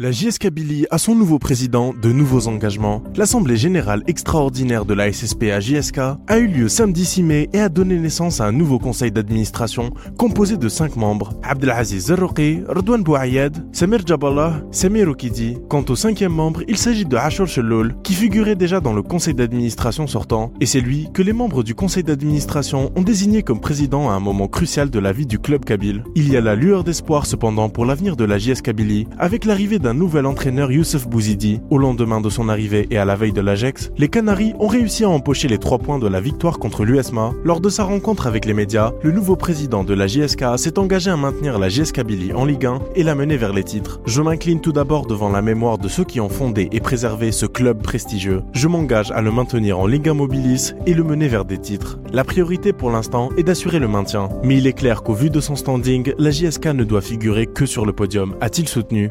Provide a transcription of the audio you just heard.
La JS Kabylie a son nouveau président, de nouveaux engagements. L'Assemblée générale extraordinaire de la SSP à JSK a eu lieu samedi 6 mai et a donné naissance à un nouveau conseil d'administration composé de cinq membres. Abdelaziz Zarrouqi, Redouane Bouayed, Samir Jaballah, Samir Okidi. Quant au cinquième membre, il s'agit de Hashor Shelloul, qui figurait déjà dans le conseil d'administration sortant, et c'est lui que les membres du conseil d'administration ont désigné comme président à un moment crucial de la vie du club kabyle. Il y a la lueur d'espoir cependant pour l'avenir de la JS Kabylie, avec l'arrivée d'un un nouvel entraîneur Youssef Bouzidi. Au lendemain de son arrivée et à la veille de l'Ajax, les Canaries ont réussi à empocher les trois points de la victoire contre l'USMA. Lors de sa rencontre avec les médias, le nouveau président de la JSK s'est engagé à maintenir la JSK Billy en Ligue 1 et la mener vers les titres. Je m'incline tout d'abord devant la mémoire de ceux qui ont fondé et préservé ce club prestigieux. Je m'engage à le maintenir en Ligue 1 Mobilis et le mener vers des titres. La priorité pour l'instant est d'assurer le maintien. Mais il est clair qu'au vu de son standing, la JSK ne doit figurer que sur le podium, a-t-il soutenu.